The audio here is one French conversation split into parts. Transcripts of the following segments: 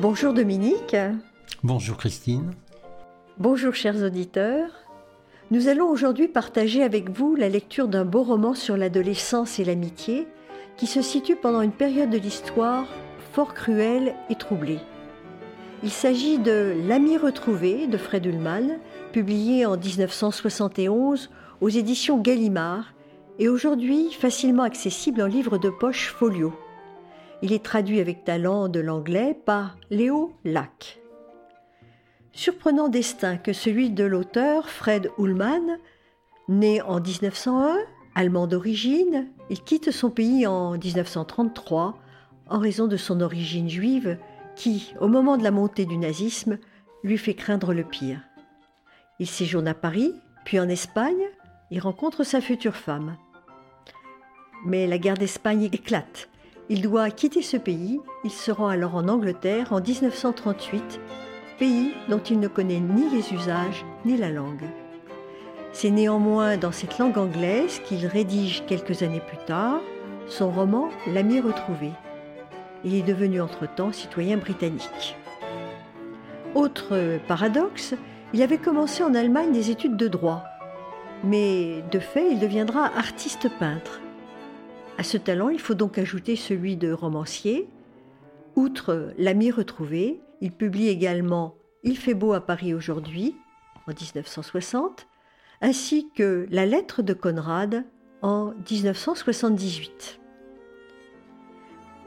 Bonjour Dominique. Bonjour Christine. Bonjour chers auditeurs. Nous allons aujourd'hui partager avec vous la lecture d'un beau roman sur l'adolescence et l'amitié qui se situe pendant une période de l'histoire fort cruelle et troublée. Il s'agit de L'ami retrouvé de Fred Ullmann, publié en 1971 aux éditions Gallimard et aujourd'hui facilement accessible en livre de poche folio. Il est traduit avec talent de l'anglais par Léo Lac. Surprenant destin que celui de l'auteur Fred Ullmann, né en 1901, allemand d'origine, il quitte son pays en 1933 en raison de son origine juive qui, au moment de la montée du nazisme, lui fait craindre le pire. Il séjourne à Paris, puis en Espagne, il rencontre sa future femme. Mais la guerre d'Espagne éclate il doit quitter ce pays, il se rend alors en Angleterre en 1938, pays dont il ne connaît ni les usages ni la langue. C'est néanmoins dans cette langue anglaise qu'il rédige quelques années plus tard son roman L'ami retrouvé. Il est devenu entre-temps citoyen britannique. Autre paradoxe, il avait commencé en Allemagne des études de droit, mais de fait il deviendra artiste peintre. À ce talent, il faut donc ajouter celui de romancier. Outre L'ami retrouvé, il publie également Il fait beau à Paris aujourd'hui, en 1960, ainsi que La lettre de Conrad en 1978.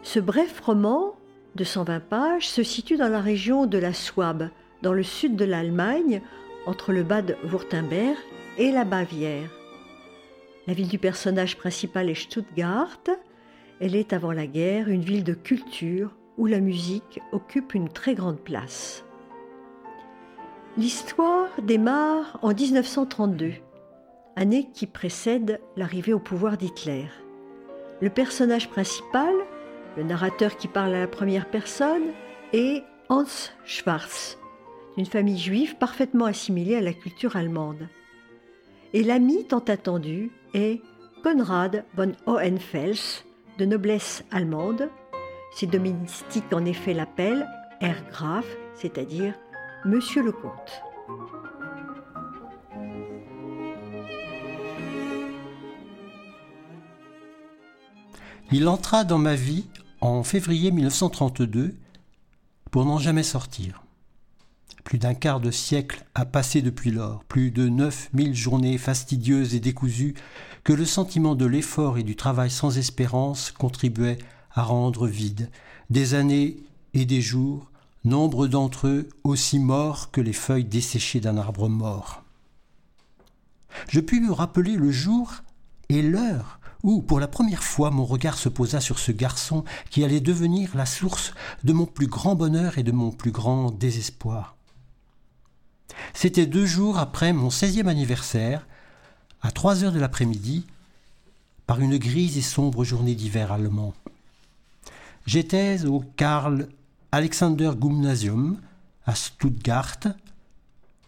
Ce bref roman de 120 pages se situe dans la région de la Souabe, dans le sud de l'Allemagne, entre le Bad Württemberg et la Bavière. La ville du personnage principal est Stuttgart. Elle est avant la guerre une ville de culture où la musique occupe une très grande place. L'histoire démarre en 1932, année qui précède l'arrivée au pouvoir d'Hitler. Le personnage principal, le narrateur qui parle à la première personne, est Hans Schwarz, d'une famille juive parfaitement assimilée à la culture allemande. Et l'ami tant attendu est Konrad von Hohenfels, de noblesse allemande. Ses domestiques en effet l'appellent Herr Graf, c'est-à-dire Monsieur le Comte. Il entra dans ma vie en février 1932 pour n'en jamais sortir. Plus d'un quart de siècle a passé depuis lors, plus de neuf mille journées fastidieuses et décousues que le sentiment de l'effort et du travail sans espérance contribuait à rendre vide. Des années et des jours, nombre d'entre eux aussi morts que les feuilles desséchées d'un arbre mort. Je puis me rappeler le jour et l'heure où, pour la première fois, mon regard se posa sur ce garçon qui allait devenir la source de mon plus grand bonheur et de mon plus grand désespoir. C'était deux jours après mon 16e anniversaire, à 3 heures de l'après-midi, par une grise et sombre journée d'hiver allemand. J'étais au Karl Alexander Gymnasium à Stuttgart,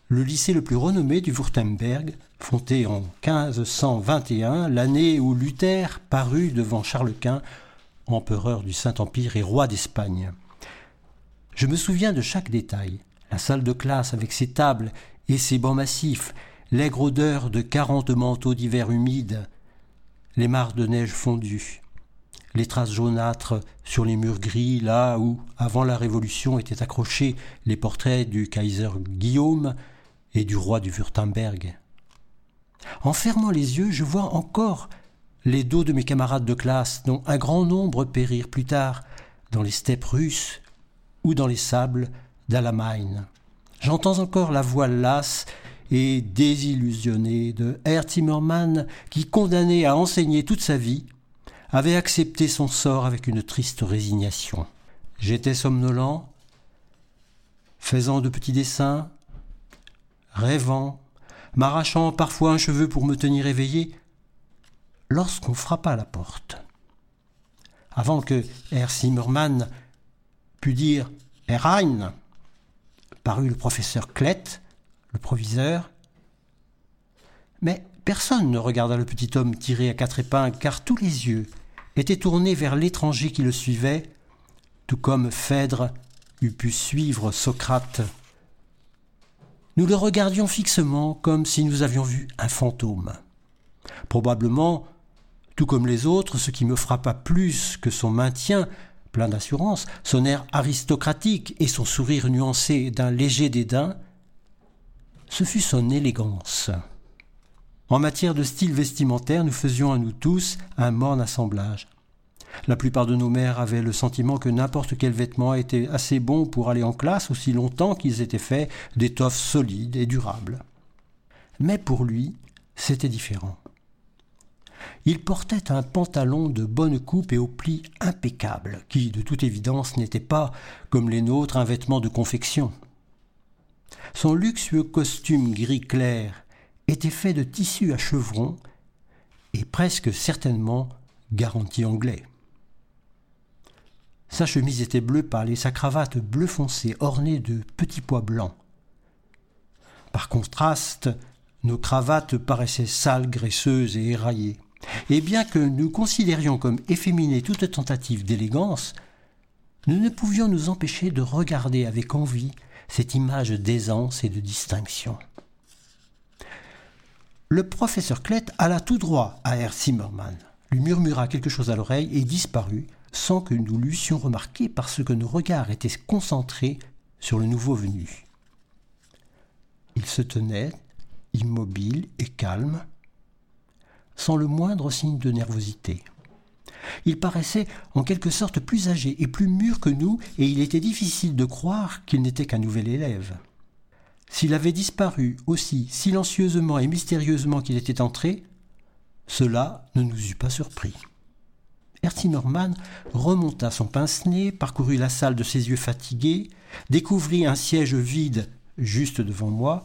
le lycée le plus renommé du Württemberg, fondé en 1521, l'année où Luther parut devant Charles Quint, empereur du Saint-Empire et roi d'Espagne. Je me souviens de chaque détail. La salle de classe avec ses tables et ses bancs massifs, l'aigre odeur de quarante manteaux d'hiver humides, les mares de neige fondues, les traces jaunâtres sur les murs gris, là où, avant la Révolution, étaient accrochés les portraits du Kaiser Guillaume et du roi du Württemberg. En fermant les yeux, je vois encore les dos de mes camarades de classe, dont un grand nombre périrent plus tard dans les steppes russes ou dans les sables J'entends encore la voix lasse et désillusionnée de Herr Zimmermann qui, condamné à enseigner toute sa vie, avait accepté son sort avec une triste résignation. J'étais somnolent, faisant de petits dessins, rêvant, m'arrachant parfois un cheveu pour me tenir éveillé, lorsqu'on frappa à la porte. Avant que Herr Zimmermann pût dire Herr Hein, parut le professeur Klett, le proviseur. Mais personne ne regarda le petit homme tiré à quatre épingles, car tous les yeux étaient tournés vers l'étranger qui le suivait, tout comme Phèdre eût pu suivre Socrate. Nous le regardions fixement comme si nous avions vu un fantôme. Probablement, tout comme les autres, ce qui me frappa plus que son maintien, plein d'assurance, son air aristocratique et son sourire nuancé d'un léger dédain, ce fut son élégance. En matière de style vestimentaire, nous faisions à nous tous un morne assemblage. La plupart de nos mères avaient le sentiment que n'importe quel vêtement était assez bon pour aller en classe aussi longtemps qu'ils étaient faits d'étoffes solides et durables. Mais pour lui, c'était différent. Il portait un pantalon de bonne coupe et aux plis impeccables, qui, de toute évidence, n'était pas, comme les nôtres, un vêtement de confection. Son luxueux costume gris clair était fait de tissu à chevrons et presque certainement garanti anglais. Sa chemise était bleue pâle et sa cravate bleu foncé ornée de petits pois blancs. Par contraste, nos cravates paraissaient sales, graisseuses et éraillées. Et bien que nous considérions comme efféminée toute tentative d'élégance, nous ne pouvions nous empêcher de regarder avec envie cette image d'aisance et de distinction. Le professeur Klett alla tout droit à Herr Zimmermann, lui murmura quelque chose à l'oreille et disparut sans que nous l'eussions remarqué parce que nos regards étaient concentrés sur le nouveau venu. Il se tenait, immobile et calme, sans le moindre signe de nervosité. Il paraissait en quelque sorte plus âgé et plus mûr que nous, et il était difficile de croire qu'il n'était qu'un nouvel élève. S'il avait disparu aussi silencieusement et mystérieusement qu'il était entré, cela ne nous eût pas surpris. Norman remonta son pince-nez, parcourut la salle de ses yeux fatigués, découvrit un siège vide juste devant moi,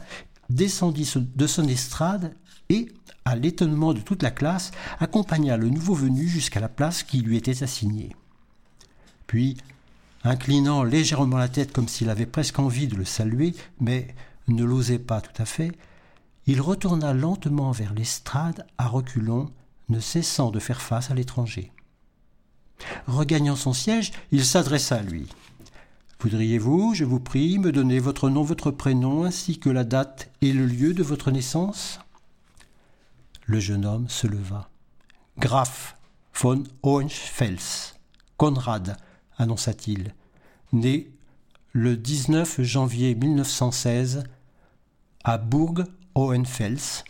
descendit de son estrade et, à l'étonnement de toute la classe, accompagna le nouveau venu jusqu'à la place qui lui était assignée. Puis, inclinant légèrement la tête comme s'il avait presque envie de le saluer, mais ne l'osait pas tout à fait, il retourna lentement vers l'estrade à reculons, ne cessant de faire face à l'étranger. Regagnant son siège, il s'adressa à lui. Voudriez-vous, je vous prie, me donner votre nom, votre prénom, ainsi que la date et le lieu de votre naissance? Le jeune homme se leva. Graf von Hohenfels, Conrad, annonça-t-il, né le 19 janvier 1916 à Burg Hohenfels,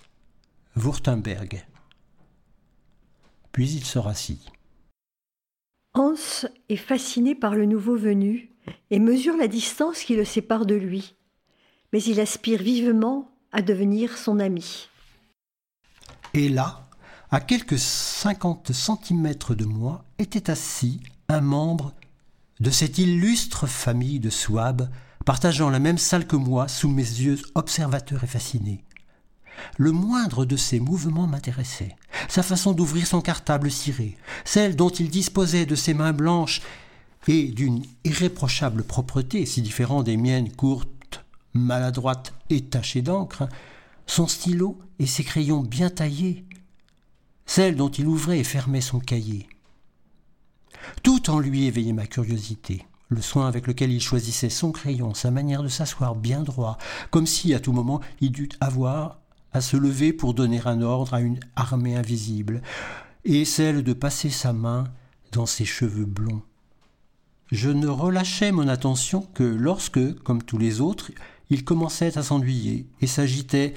Württemberg. Puis il se rassit. Hans est fasciné par le nouveau venu et mesure la distance qui le sépare de lui, mais il aspire vivement à devenir son ami. Et là, à quelques cinquante centimètres de moi, était assis un membre de cette illustre famille de Souabe, partageant la même salle que moi sous mes yeux observateurs et fascinés. Le moindre de ses mouvements m'intéressait. Sa façon d'ouvrir son cartable ciré, celle dont il disposait de ses mains blanches et d'une irréprochable propreté, si différente des miennes courtes, maladroite et tachée d'encre, son stylo et ses crayons bien taillés, celle dont il ouvrait et fermait son cahier. Tout en lui éveillait ma curiosité, le soin avec lequel il choisissait son crayon, sa manière de s'asseoir bien droit, comme si à tout moment il dût avoir à se lever pour donner un ordre à une armée invisible, et celle de passer sa main dans ses cheveux blonds. Je ne relâchais mon attention que lorsque, comme tous les autres, il commençait à s'ennuyer et s'agitait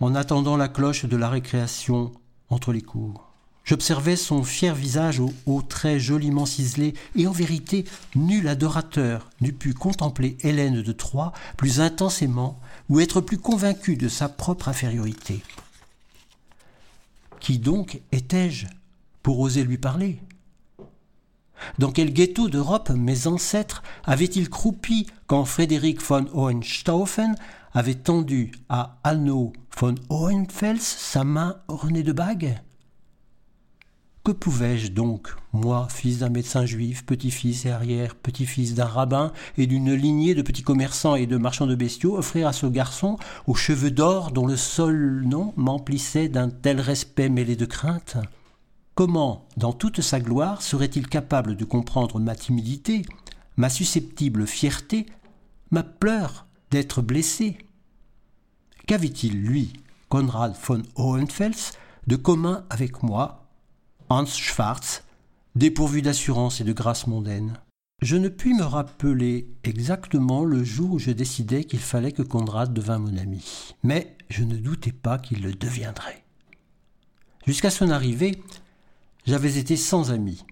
en attendant la cloche de la récréation entre les cours. J'observais son fier visage aux, traits joliment ciselés, et en vérité, nul adorateur n'eût pu contempler Hélène de Troie plus intensément ou être plus convaincu de sa propre infériorité. Qui donc étais-je pour oser lui parler? Dans quel ghetto d'Europe mes ancêtres avaient-ils croupi quand Frédéric von Hohenstaufen avait tendu à Anno von Hohenfels sa main ornée de bagues. Que pouvais-je donc, moi, fils d'un médecin juif, petit-fils et arrière-petit-fils d'un rabbin et d'une lignée de petits commerçants et de marchands de bestiaux, offrir à ce garçon, aux cheveux d'or dont le seul nom m'emplissait d'un tel respect mêlé de crainte? Comment, dans toute sa gloire, serait-il capable de comprendre ma timidité, ma susceptible fierté, ma peur d'être blessé Qu'avait-il, lui, Konrad von Hohenfels, de commun avec moi, Hans Schwarz, dépourvu d'assurance et de grâce mondaine? Je ne puis me rappeler exactement le jour où je décidai qu'il fallait que Conrad devînt mon ami, mais je ne doutais pas qu'il le deviendrait. Jusqu'à son arrivée, j'avais été sans amis.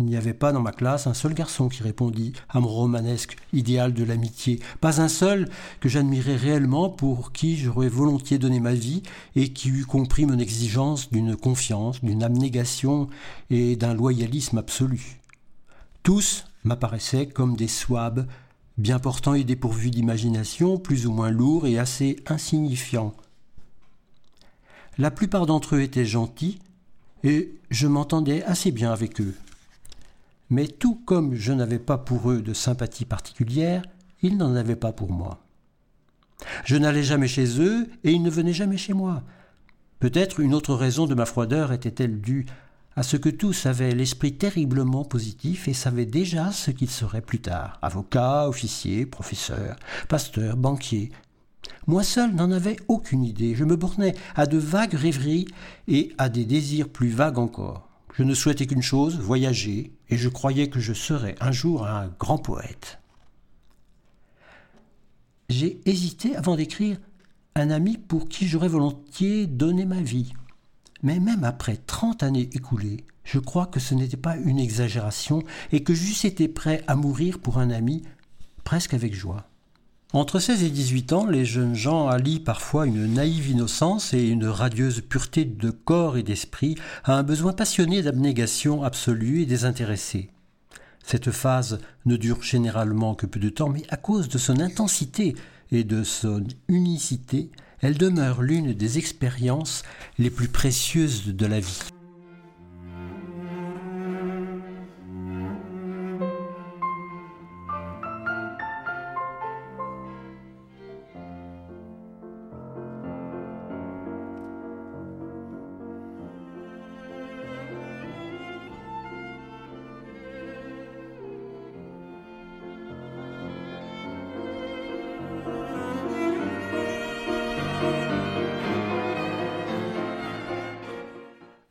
Il n'y avait pas dans ma classe un seul garçon qui répondit à mon romanesque idéal de l'amitié, pas un seul que j'admirais réellement pour qui j'aurais volontiers donné ma vie et qui eût compris mon exigence d'une confiance, d'une abnégation et d'un loyalisme absolu. Tous m'apparaissaient comme des swabs, bien portants et dépourvus d'imagination, plus ou moins lourds et assez insignifiants. La plupart d'entre eux étaient gentils, et je m'entendais assez bien avec eux. Mais tout comme je n'avais pas pour eux de sympathie particulière, ils n'en avaient pas pour moi. Je n'allais jamais chez eux et ils ne venaient jamais chez moi. Peut-être une autre raison de ma froideur était-elle due à ce que tous avaient l'esprit terriblement positif et savaient déjà ce qu'ils seraient plus tard avocats, officiers, professeurs, pasteurs, banquiers. Moi seul n'en avais aucune idée, je me bornais à de vagues rêveries et à des désirs plus vagues encore. Je ne souhaitais qu'une chose, voyager, et je croyais que je serais un jour un grand poète. J'ai hésité avant d'écrire un ami pour qui j'aurais volontiers donné ma vie. Mais même après trente années écoulées, je crois que ce n'était pas une exagération et que j'eusse été prêt à mourir pour un ami presque avec joie. Entre 16 et 18 ans, les jeunes gens allient parfois une naïve innocence et une radieuse pureté de corps et d'esprit à un besoin passionné d'abnégation absolue et désintéressée. Cette phase ne dure généralement que peu de temps, mais à cause de son intensité et de son unicité, elle demeure l'une des expériences les plus précieuses de la vie.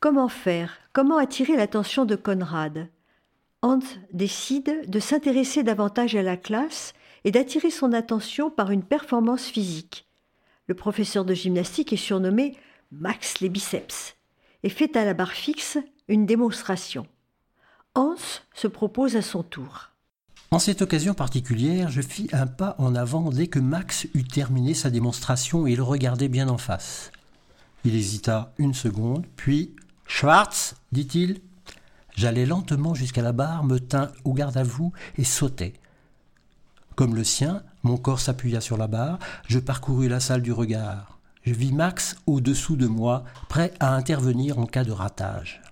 Comment faire? Comment attirer l'attention de Conrad? Hans décide de s'intéresser davantage à la classe et d'attirer son attention par une performance physique. Le professeur de gymnastique est surnommé Max les biceps et fait à la barre fixe une démonstration. Hans se propose à son tour. En cette occasion particulière, je fis un pas en avant dès que Max eut terminé sa démonstration et il regardait bien en face. Il hésita une seconde, puis Schwartz, dit-il. J'allais lentement jusqu'à la barre, me tint au garde à vous et sautai. Comme le sien, mon corps s'appuya sur la barre, je parcourus la salle du regard. Je vis Max au-dessous de moi, prêt à intervenir en cas de ratage.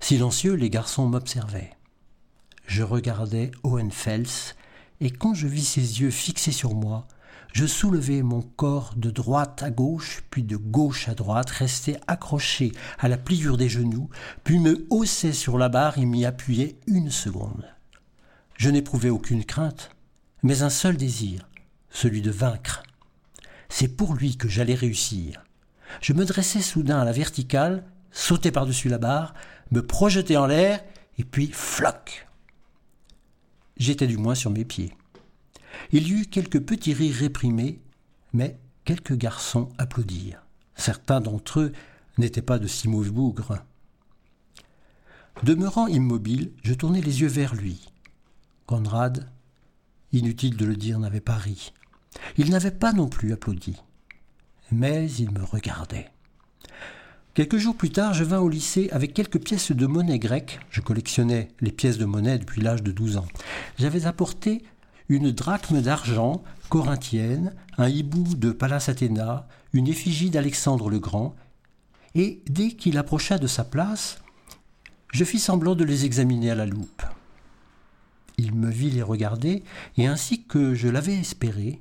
Silencieux, les garçons m'observaient. Je regardais Owen et quand je vis ses yeux fixés sur moi, Je soulevai mon corps de droite à gauche, puis de gauche à droite, restai accroché à la pliure des genoux, puis me haussai sur la barre et m'y appuyai une seconde. Je n'éprouvais aucune crainte, mais un seul désir, celui de vaincre. C'est pour lui que j'allais réussir. Je me dressai soudain à la verticale, sautai par-dessus la barre, me projetai en l'air, et puis floc. J'étais du moins sur mes pieds. Il y eut quelques petits rires réprimés, mais quelques garçons applaudirent. Certains d'entre eux n'étaient pas de si mauvais bougres. Demeurant immobile, je tournai les yeux vers lui. Conrad, inutile de le dire, n'avait pas ri. Il n'avait pas non plus applaudi. Mais il me regardait. Quelques jours plus tard, je vins au lycée avec quelques pièces de monnaie grecque. Je collectionnais les pièces de monnaie depuis l'âge de 12 ans. J'avais apporté une drachme d'argent corinthienne, un hibou de Pallas Athéna, une effigie d'Alexandre le Grand, et dès qu'il approcha de sa place, je fis semblant de les examiner à la loupe. Il me vit les regarder, et ainsi que je l'avais espéré,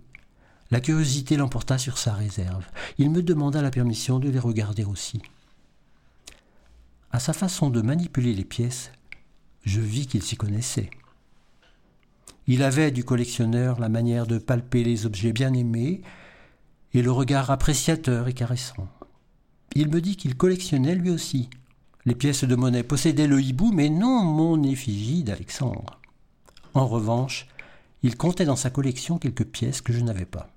la curiosité l'emporta sur sa réserve. Il me demanda la permission de les regarder aussi. À sa façon de manipuler les pièces, je vis qu'il s'y connaissait. Il avait du collectionneur la manière de palper les objets bien aimés et le regard appréciateur et caressant. Il me dit qu'il collectionnait lui aussi. Les pièces de monnaie possédaient le hibou, mais non mon effigie d'Alexandre. En revanche, il comptait dans sa collection quelques pièces que je n'avais pas.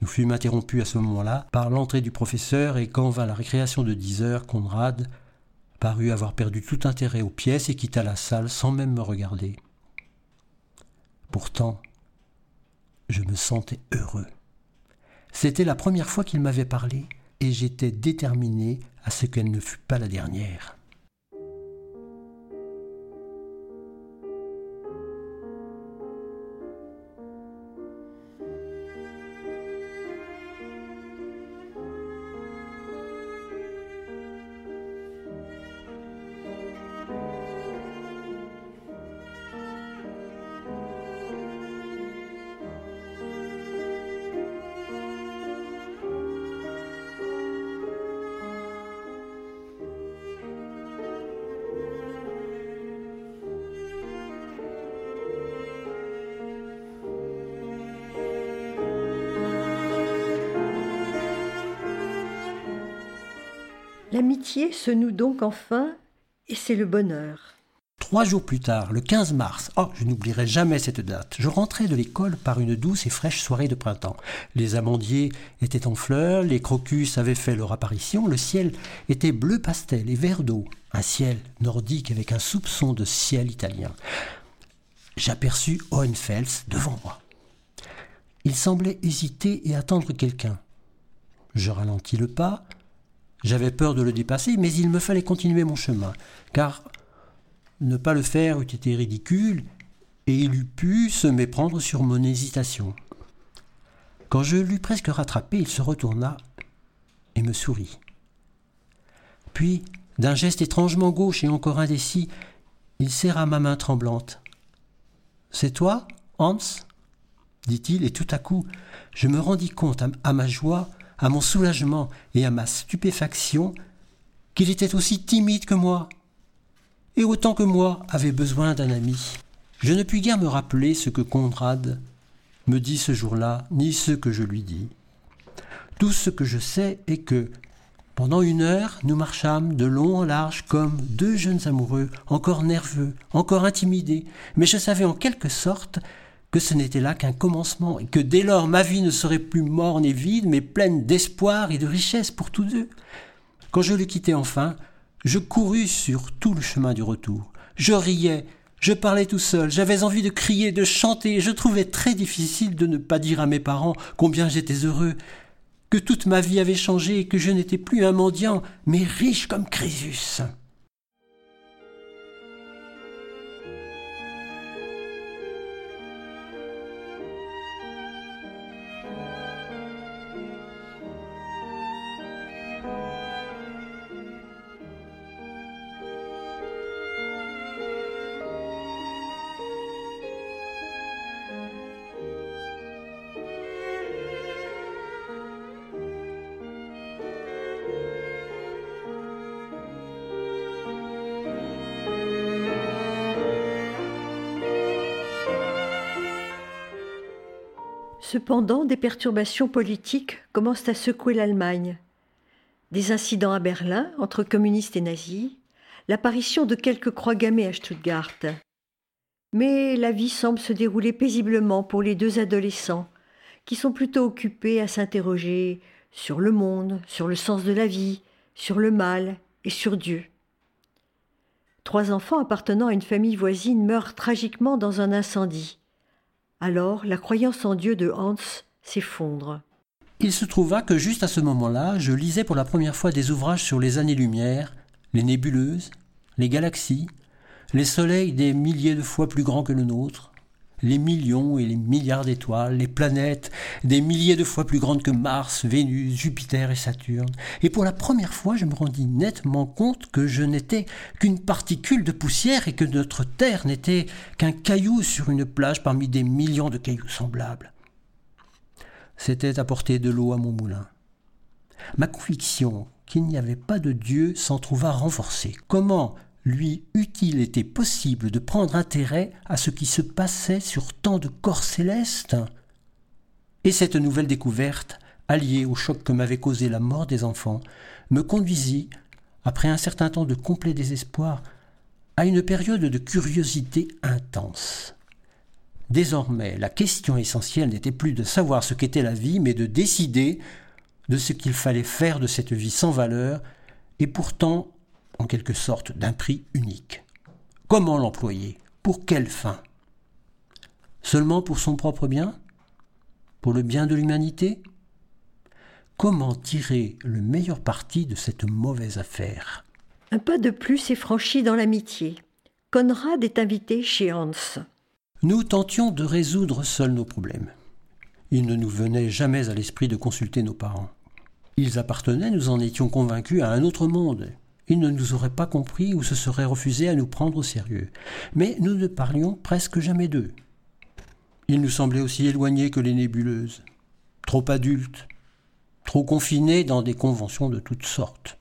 Nous fûmes interrompus à ce moment-là par l'entrée du professeur et quand vint la récréation de dix heures, Conrad parut avoir perdu tout intérêt aux pièces et quitta la salle sans même me regarder. Pourtant, je me sentais heureux. C'était la première fois qu'il m'avait parlé et j'étais déterminé à ce qu'elle ne fût pas la dernière. L'amitié se noue donc enfin, et c'est le bonheur. Trois jours plus tard, le 15 mars, oh, je n'oublierai jamais cette date, je rentrais de l'école par une douce et fraîche soirée de printemps. Les amandiers étaient en fleurs, les crocus avaient fait leur apparition, le ciel était bleu pastel et vert d'eau, un ciel nordique avec un soupçon de ciel italien. J'aperçus Hohenfels devant moi. Il semblait hésiter et attendre quelqu'un. Je ralentis le pas, j'avais peur de le dépasser, mais il me fallait continuer mon chemin, car ne pas le faire eût été ridicule, et il eût pu se méprendre sur mon hésitation. Quand je l'eus presque rattrapé, il se retourna et me sourit. Puis, d'un geste étrangement gauche et encore indécis, il serra ma main tremblante. C'est toi, Hans? dit-il, et tout à coup, je me rendis compte à ma joie à mon soulagement et à ma stupéfaction qu'il était aussi timide que moi, et autant que moi avait besoin d'un ami. Je ne puis guère me rappeler ce que Conrad me dit ce jour-là, ni ce que je lui dis. Tout ce que je sais est que, pendant une heure, nous marchâmes de long en large comme deux jeunes amoureux, encore nerveux, encore intimidés, mais je savais en quelque sorte que ce n'était là qu'un commencement, et que dès lors ma vie ne serait plus morne et vide, mais pleine d'espoir et de richesse pour tous deux. Quand je le quittai enfin, je courus sur tout le chemin du retour. Je riais, je parlais tout seul, j'avais envie de crier, de chanter, et je trouvais très difficile de ne pas dire à mes parents combien j'étais heureux, que toute ma vie avait changé et que je n'étais plus un mendiant, mais riche comme Crésus. Cependant, des perturbations politiques commencent à secouer l'Allemagne. Des incidents à Berlin entre communistes et nazis, l'apparition de quelques croix gammées à Stuttgart. Mais la vie semble se dérouler paisiblement pour les deux adolescents, qui sont plutôt occupés à s'interroger sur le monde, sur le sens de la vie, sur le mal et sur Dieu. Trois enfants appartenant à une famille voisine meurent tragiquement dans un incendie. Alors la croyance en Dieu de Hans s'effondre. Il se trouva que juste à ce moment-là, je lisais pour la première fois des ouvrages sur les années-lumière, les nébuleuses, les galaxies, les soleils des milliers de fois plus grands que le nôtre, les millions et les milliards d'étoiles, les planètes des milliers de fois plus grandes que Mars, Vénus, Jupiter et Saturne. Et pour la première fois, je me rendis nettement compte que je n'étais qu'une particule de poussière et que notre Terre n'était qu'un caillou sur une plage parmi des millions de cailloux semblables. C'était apporter de l'eau à mon moulin. Ma conviction qu'il n'y avait pas de Dieu s'en trouva renforcée. Comment lui eût-il été possible de prendre intérêt à ce qui se passait sur tant de corps célestes? Et cette nouvelle découverte, alliée au choc que m'avait causé la mort des enfants, me conduisit, après un certain temps de complet désespoir, à une période de curiosité intense. Désormais, la question essentielle n'était plus de savoir ce qu'était la vie, mais de décider de ce qu'il fallait faire de cette vie sans valeur, et pourtant en quelque sorte d'un prix unique. Comment l'employer? Pour quelle fin? Seulement pour son propre bien? Pour le bien de l'humanité? Comment tirer le meilleur parti de cette mauvaise affaire? Un pas de plus est franchi dans l'amitié. Conrad est invité chez Hans. Nous tentions de résoudre seuls nos problèmes. Il ne nous venait jamais à l'esprit de consulter nos parents. Ils appartenaient, nous en étions convaincus, à un autre monde, il ne nous aurait pas compris ou se serait refusé à nous prendre au sérieux. Mais nous ne parlions presque jamais d'eux. Ils nous semblaient aussi éloignés que les nébuleuses, trop adultes, trop confinés dans des conventions de toutes sortes.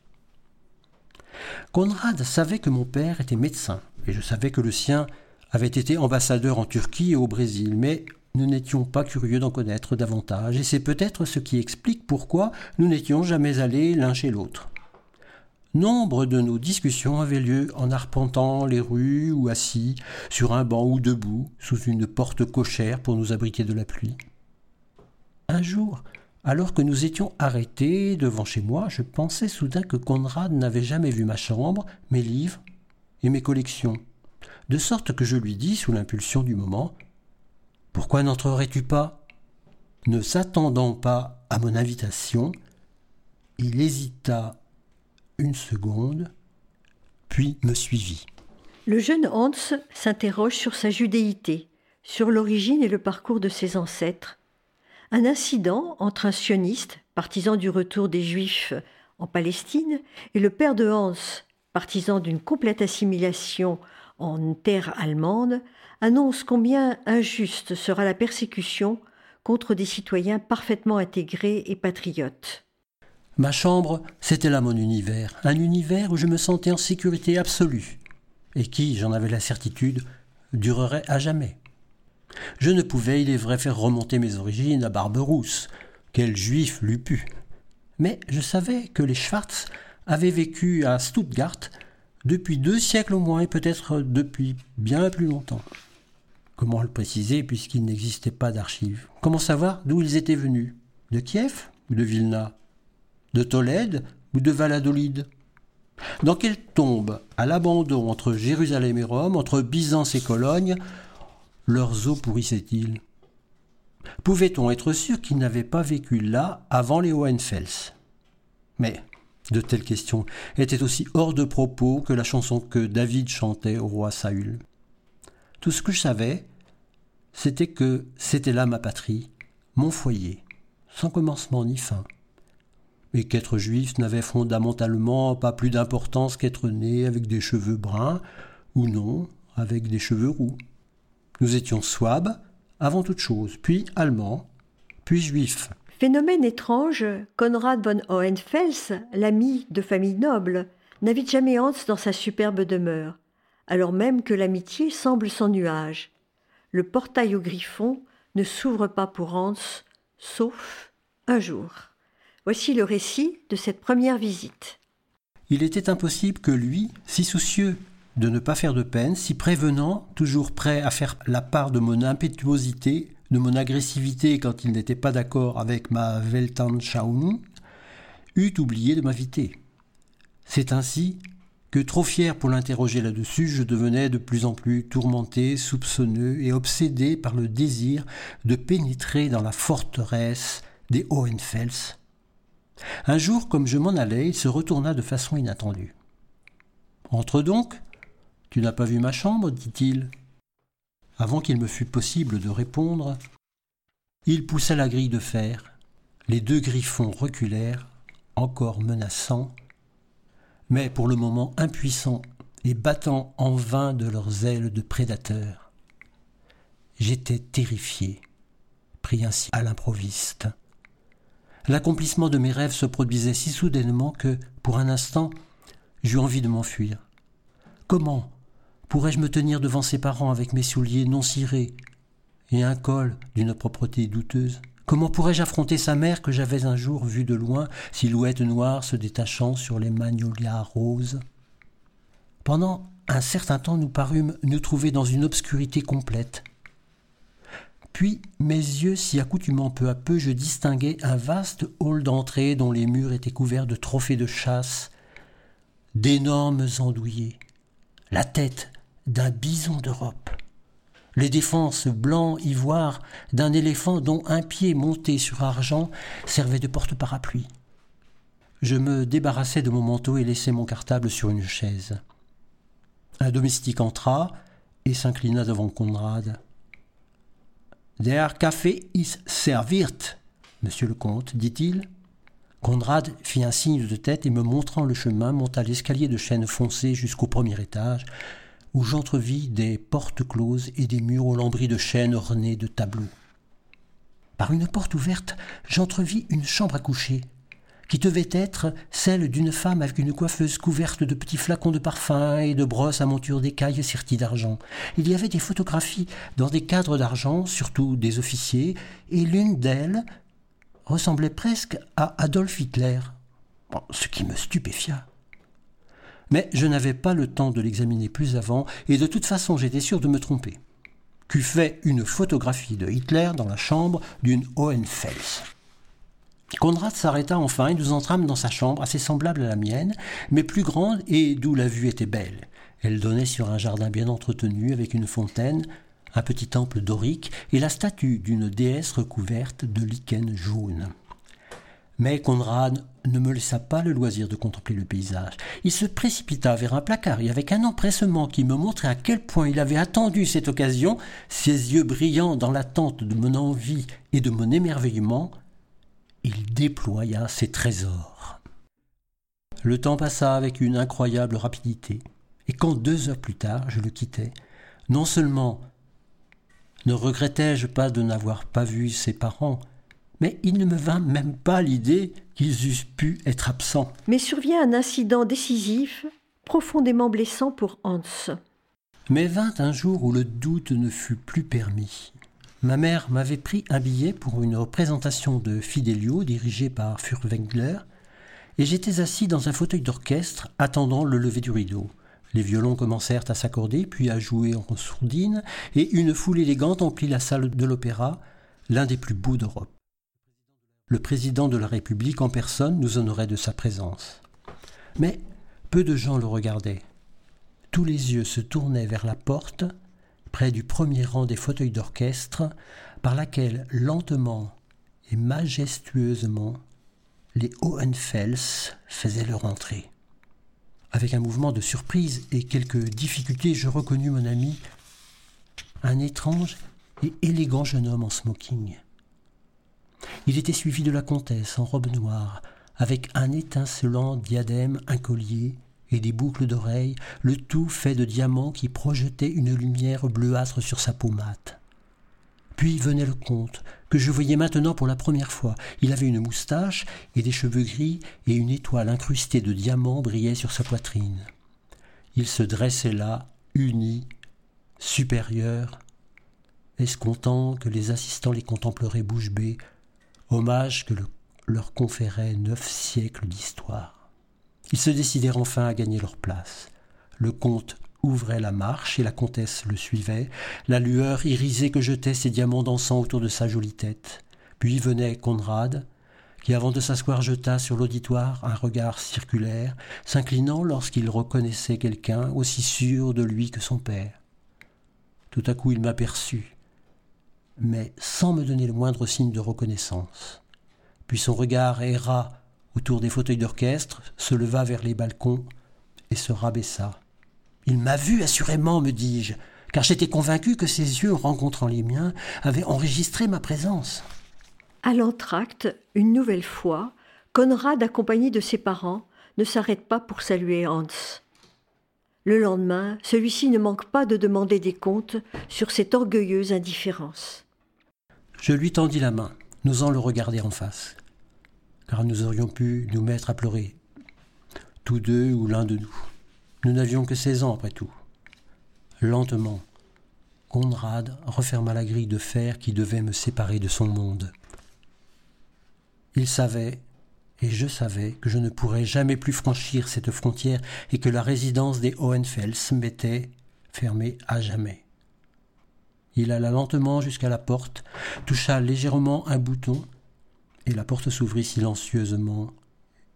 Conrad savait que mon père était médecin, et je savais que le sien avait été ambassadeur en Turquie et au Brésil, mais nous n'étions pas curieux d'en connaître davantage, et c'est peut-être ce qui explique pourquoi nous n'étions jamais allés l'un chez l'autre. Nombre de nos discussions avaient lieu en arpentant les rues ou assis sur un banc ou debout sous une porte cochère pour nous abriter de la pluie. Un jour, alors que nous étions arrêtés devant chez moi, je pensais soudain que Conrad n'avait jamais vu ma chambre, mes livres et mes collections, de sorte que je lui dis, sous l'impulsion du moment, Pourquoi n'entrerais-tu pas? Ne s'attendant pas à mon invitation, il hésita une seconde, puis me suivit. Le jeune Hans s'interroge sur sa judéité, sur l'origine et le parcours de ses ancêtres. Un incident entre un sioniste, partisan du retour des Juifs en Palestine, et le père de Hans, partisan d'une complète assimilation en terre allemande, annonce combien injuste sera la persécution contre des citoyens parfaitement intégrés et patriotes. Ma chambre, c'était là mon univers, un univers où je me sentais en sécurité absolue, et qui, j'en avais la certitude, durerait à jamais. Je ne pouvais, il est vrai, faire remonter mes origines à Barberousse, quel juif l'eût pu. Mais je savais que les Schwartz avaient vécu à Stuttgart depuis deux siècles au moins, et peut-être depuis bien plus longtemps. Comment le préciser puisqu'il n'existait pas d'archives? Comment savoir d'où ils étaient venus? De Kiev ou de Vilna? De Tolède ou de Valladolid. Dans quelle tombe, à l'abandon entre Jérusalem et Rome, entre Byzance et Cologne, leurs eaux pourrissaient-ils? Pouvait-on être sûr qu'ils n'avaient pas vécu là avant les Hohenfels? Mais de telles questions étaient aussi hors de propos que la chanson que David chantait au roi Saül. Tout ce que je savais, c'était que c'était là ma patrie, mon foyer, sans commencement ni fin et qu'être juif n'avait fondamentalement pas plus d'importance qu'être né avec des cheveux bruns ou non avec des cheveux roux. Nous étions swabes avant toute chose, puis allemands, puis juifs. Phénomène étrange, Konrad von Hohenfels, l'ami de famille noble, n'invite jamais Hans dans sa superbe demeure, alors même que l'amitié semble sans nuage. Le portail au griffon ne s'ouvre pas pour Hans, sauf un jour. Voici le récit de cette première visite. Il était impossible que lui, si soucieux de ne pas faire de peine, si prévenant, toujours prêt à faire la part de mon impétuosité, de mon agressivité quand il n'était pas d'accord avec ma Weltanschauung, eût oublié de m'inviter. C'est ainsi que, trop fier pour l'interroger là-dessus, je devenais de plus en plus tourmenté, soupçonneux et obsédé par le désir de pénétrer dans la forteresse des Hohenfels. Un jour, comme je m'en allais, il se retourna de façon inattendue. Entre donc, tu n'as pas vu ma chambre? dit-il. Avant qu'il me fût possible de répondre, il poussa la grille de fer. Les deux griffons reculèrent, encore menaçants, mais pour le moment impuissants et battant en vain de leurs ailes de prédateurs. J'étais terrifié, pris ainsi à l'improviste. L'accomplissement de mes rêves se produisait si soudainement que, pour un instant, j'eus envie de m'enfuir. Comment Pourrais-je me tenir devant ses parents avec mes souliers non cirés et un col d'une propreté douteuse? Comment pourrais-je affronter sa mère que j'avais un jour vue de loin, silhouette noire se détachant sur les magnolias roses? Pendant un certain temps, nous parûmes nous trouver dans une obscurité complète. Puis mes yeux s'y accoutumant peu à peu, je distinguai un vaste hall d'entrée dont les murs étaient couverts de trophées de chasse, d'énormes andouillés, la tête d'un bison d'Europe, les défenses blanc ivoire d'un éléphant dont un pied monté sur argent servait de porte-parapluie. Je me débarrassai de mon manteau et laissai mon cartable sur une chaise. Un domestique entra et s'inclina devant Conrad. Der Café is serviert, monsieur le comte, dit-il. Conrad fit un signe de tête et me montrant le chemin monta l'escalier de chêne foncé jusqu'au premier étage, où j'entrevis des portes closes et des murs aux lambris de chêne ornés de tableaux. Par une porte ouverte, j'entrevis une chambre à coucher, qui devait être celle d'une femme avec une coiffeuse couverte de petits flacons de parfum et de brosses à monture d'écailles serties d'argent. Il y avait des photographies dans des cadres d'argent, surtout des officiers, et l'une d'elles ressemblait presque à Adolf Hitler, ce qui me stupéfia. Mais je n'avais pas le temps de l'examiner plus avant, et de toute façon j'étais sûr de me tromper. Qu'eût fait une photographie de Hitler dans la chambre d'une Hohenfels. Conrad s'arrêta enfin et nous entrâmes dans sa chambre, assez semblable à la mienne, mais plus grande et d'où la vue était belle. Elle donnait sur un jardin bien entretenu avec une fontaine, un petit temple dorique et la statue d'une déesse recouverte de lichen jaune. Mais Conrad ne me laissa pas le loisir de contempler le paysage. Il se précipita vers un placard et avec un empressement qui me montrait à quel point il avait attendu cette occasion, ses yeux brillants dans l'attente de mon envie et de mon émerveillement, il déploya ses trésors. Le temps passa avec une incroyable rapidité, et quand deux heures plus tard je le quittais, non seulement ne regrettai-je pas de n'avoir pas vu ses parents, mais il ne me vint même pas l'idée qu'ils eussent pu être absents. Mais survient un incident décisif, profondément blessant pour Hans. Mais vint un jour où le doute ne fut plus permis. Ma mère m'avait pris un billet pour une représentation de Fidelio dirigée par Furwengler, et j'étais assis dans un fauteuil d'orchestre attendant le lever du rideau. Les violons commencèrent à s'accorder, puis à jouer en sourdine, et une foule élégante emplit la salle de l'opéra, l'un des plus beaux d'Europe le président de la République en personne nous honorait de sa présence. Mais peu de gens le regardaient. Tous les yeux se tournaient vers la porte, près du premier rang des fauteuils d'orchestre, par laquelle lentement et majestueusement les Hohenfels faisaient leur entrée. Avec un mouvement de surprise et quelques difficultés, je reconnus mon ami, un étrange et élégant jeune homme en smoking. Il était suivi de la comtesse en robe noire, avec un étincelant diadème, un collier et des boucles d'oreilles, le tout fait de diamants qui projetaient une lumière bleuâtre sur sa peau mate. Puis venait le comte, que je voyais maintenant pour la première fois. Il avait une moustache et des cheveux gris, et une étoile incrustée de diamants brillait sur sa poitrine. Il se dressait là, uni, supérieur, escomptant que les assistants les contempleraient bouche bée, hommage que leur conférait neuf siècles d'histoire. Ils se décidèrent enfin à gagner leur place. Le comte ouvrait la marche et la comtesse le suivait, la lueur irisée que jetait ses diamants dansant autour de sa jolie tête. Puis venait Conrad, qui avant de s'asseoir jeta sur l'auditoire un regard circulaire, s'inclinant lorsqu'il reconnaissait quelqu'un aussi sûr de lui que son père. Tout à coup il m'aperçut, mais sans me donner le moindre signe de reconnaissance. Puis son regard erra autour des fauteuils d'orchestre, se leva vers les balcons et se rabaissa. Il m'a vu assurément, me dis-je, car j'étais convaincu que ses yeux, rencontrant les miens, avaient enregistré ma présence. À l'entracte, une nouvelle fois, Conrad, accompagné de ses parents, ne s'arrête pas pour saluer Hans. Le lendemain, celui-ci ne manque pas de demander des comptes sur cette orgueilleuse indifférence. Je lui tendis la main, n'osant le regarder en face, car nous aurions pu nous mettre à pleurer, tous deux ou l'un de nous. Nous n'avions que seize ans après tout. Lentement, Conrad referma la grille de fer qui devait me séparer de son monde. Il savait, et je savais, que je ne pourrais jamais plus franchir cette frontière et que la résidence des Hohenfels m'était fermée à jamais. Il alla lentement jusqu'à la porte, toucha légèrement un bouton, et la porte s'ouvrit silencieusement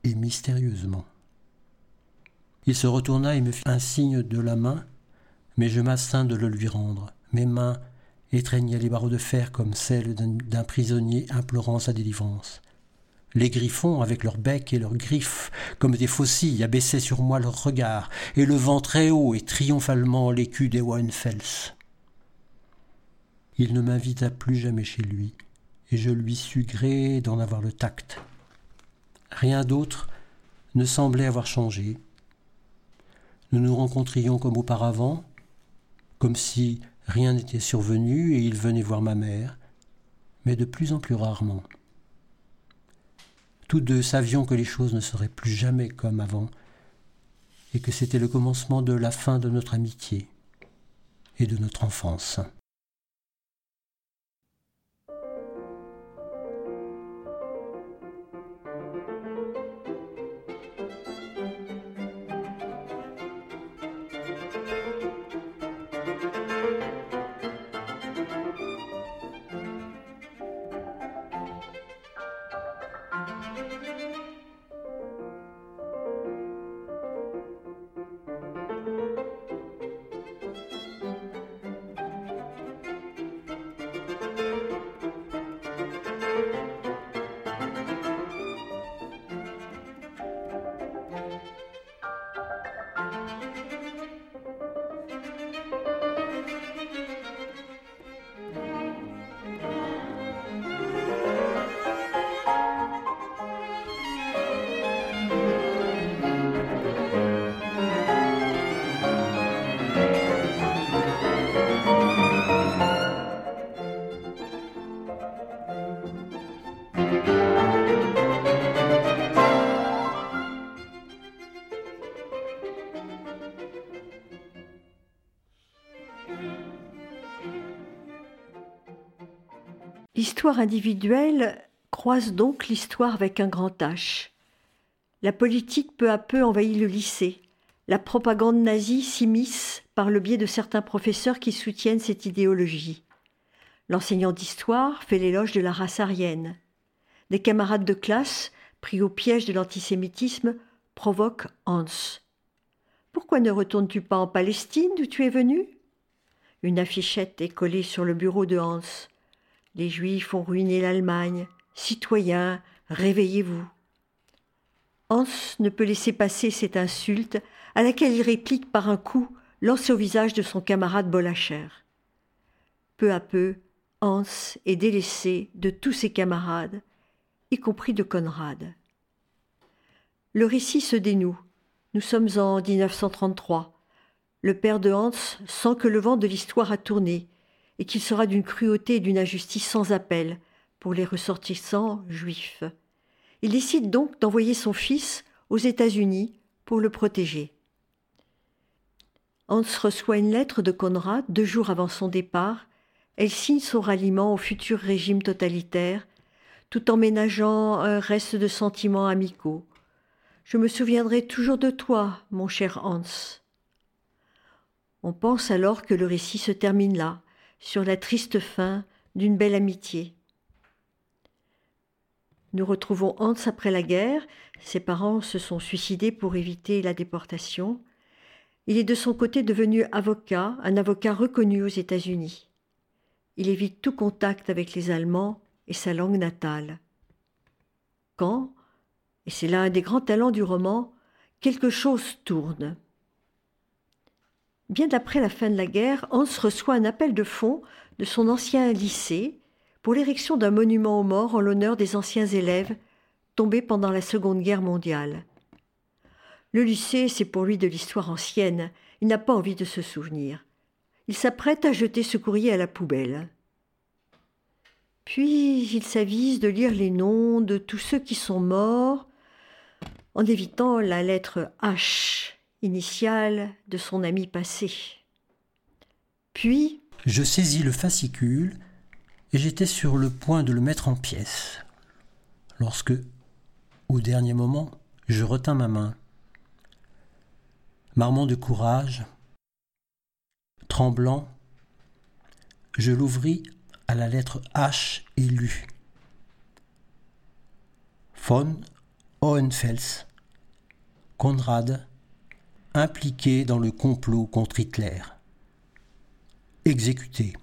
et mystérieusement. Il se retourna et me fit un signe de la main, mais je m'astins de le lui rendre. Mes mains étreignaient les barreaux de fer comme celles d'un prisonnier implorant sa délivrance. Les griffons, avec leurs becs et leurs griffes, comme des faucilles, abaissaient sur moi leurs regards, élevant très haut et triomphalement l'écu des Hohenfels. Il ne m'invita plus jamais chez lui, et je lui sus gré d'en avoir le tact. Rien d'autre ne semblait avoir changé, nous nous rencontrions comme auparavant, comme si rien n'était survenu et il venait voir ma mère, mais de plus en plus rarement. Tous deux savions que les choses ne seraient plus jamais comme avant, et que c'était le commencement de la fin de notre amitié et de notre enfance. L'histoire individuelle croise donc l'histoire avec un grand H. La politique peu à peu envahit le lycée. La propagande nazie s'immisce par le biais de certains professeurs qui soutiennent cette idéologie. L'enseignant d'histoire fait l'éloge de la race aryenne. Des camarades de classe, pris au piège de l'antisémitisme, provoquent Hans. Pourquoi ne retournes-tu pas en Palestine d'où tu es venu? Une affichette est collée sur le bureau de Hans. Les Juifs ont ruiné l'Allemagne. Citoyens, réveillez-vous. Hans ne peut laisser passer cette insulte à laquelle il réplique par un coup lancé au visage de son camarade Bolacher. Peu à peu, Hans est délaissé de tous ses camarades, y compris de Conrad. Le récit se dénoue. Nous sommes en 1933. Le père de Hans sent que le vent de l'histoire a tourné et qu'il sera d'une cruauté et d'une injustice sans appel pour les ressortissants juifs. Il décide donc d'envoyer son fils aux États-Unis pour le protéger. Hans reçoit une lettre de Conrad deux jours avant son départ, elle signe son ralliement au futur régime totalitaire, tout en ménageant un reste de sentiments amicaux. Je me souviendrai toujours de toi, mon cher Hans. On pense alors que le récit se termine là, sur la triste fin d'une belle amitié. Nous retrouvons Hans après la guerre. Ses parents se sont suicidés pour éviter la déportation. Il est de son côté devenu avocat, un avocat reconnu aux États-Unis. Il évite tout contact avec les Allemands et sa langue natale. Quand, et c'est là un des grands talents du roman, quelque chose tourne. Bien après la fin de la guerre, Hans reçoit un appel de fonds de son ancien lycée pour l'érection d'un monument aux morts en l'honneur des anciens élèves tombés pendant la Seconde Guerre mondiale. Le lycée, c'est pour lui de l'histoire ancienne, il n'a pas envie de se souvenir. Il s'apprête à jeter ce courrier à la poubelle. Puis il s'avise de lire les noms de tous ceux qui sont morts, en évitant la lettre H, initiale de son ami passé. Puis. Je saisis le fascicule et j'étais sur le point de le mettre en pièces. Lorsque, au dernier moment, je retins ma main. Marmant de courage, tremblant, je l'ouvris à la lettre H et lus. Von Hohenfels, Conrad, impliqué dans le complot contre Hitler. Exécuté.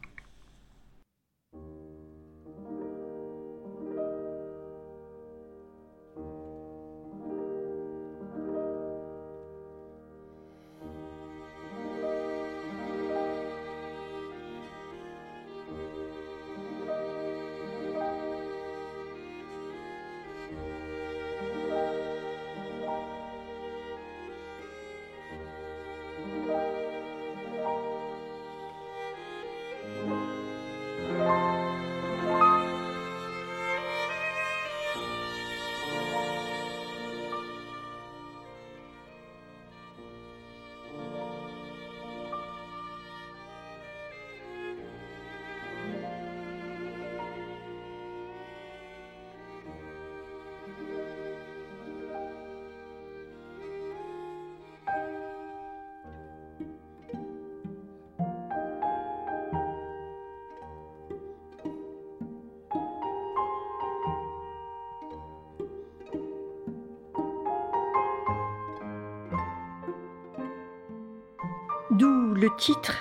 Le titre,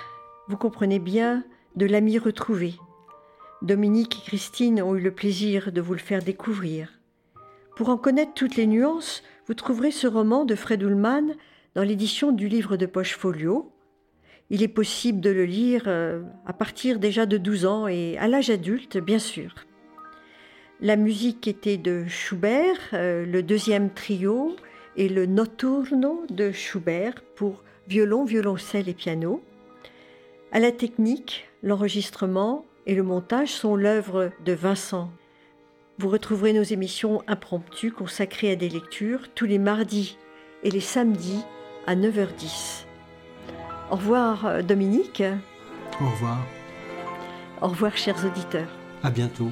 vous comprenez bien, de l'ami retrouvé. Dominique et Christine ont eu le plaisir de vous le faire découvrir. Pour en connaître toutes les nuances, vous trouverez ce roman de Fred Ullmann dans l'édition du livre de poche Folio. Il est possible de le lire euh, à partir déjà de 12 ans et à l'âge adulte, bien sûr. La musique était de Schubert, euh, le deuxième trio et le Notturno de Schubert pour violon, violoncelle et piano. À la technique, l'enregistrement et le montage sont l'œuvre de Vincent. Vous retrouverez nos émissions impromptues consacrées à des lectures tous les mardis et les samedis à 9h10. Au revoir Dominique. Au revoir. Au revoir chers auditeurs. À bientôt.